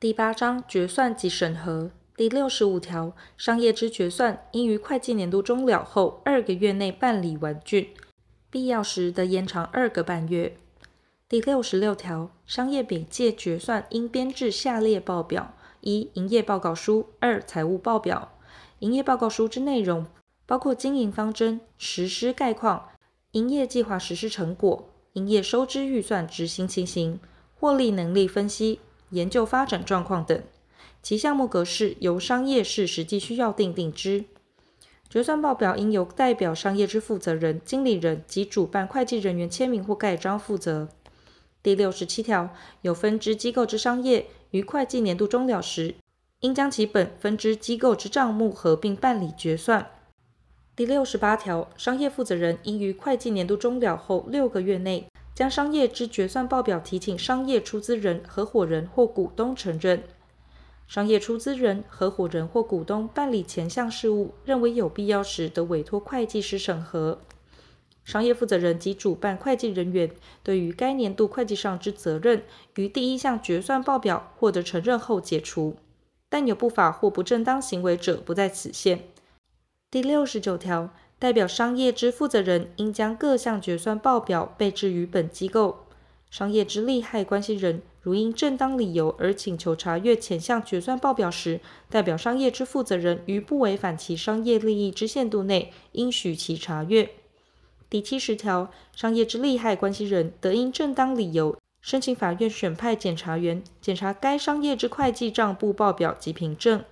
第八章决算及审核第六十五条，商业之决算应于会计年度终了后二个月内办理完竣，必要时得延长二个半月。第六十六条，商业每届决算应编制下列报表：一、营业报告书；二、财务报表。营业报告书之内容包括经营方针、实施概况、营业计划实施成果、营业收支预算执行情形、获利能力分析、研究发展状况等。其项目格式由商业视实际需要订定之。决算报表应由代表商业之负责人、经理人及主办会计人员签名或盖章负责。第六十七条，有分支机构之商业于会计年度终了时，应将其本分支机构之账目合并办理决算。第六十八条，商业负责人应于会计年度终了后六个月内，将商业之决算报表提请商业出资人、合伙人或股东承认。商业出资人、合伙人或股东办理前项事务，认为有必要时，得委托会计师审核。商业负责人及主办会计人员对于该年度会计上之责任，于第一项决算报表获得承认后解除，但有不法或不正当行为者不在此限。第六十九条，代表商业之负责人应将各项决算报表备置于本机构。商业之利害关系人如因正当理由而请求查阅前项决算报表时，代表商业之负责人于不违反其商业利益之限度内，应许其查阅。第七十条，商业之利害关系人得因正当理由申请法院选派检察员检查该商业之会计账簿报表及凭证。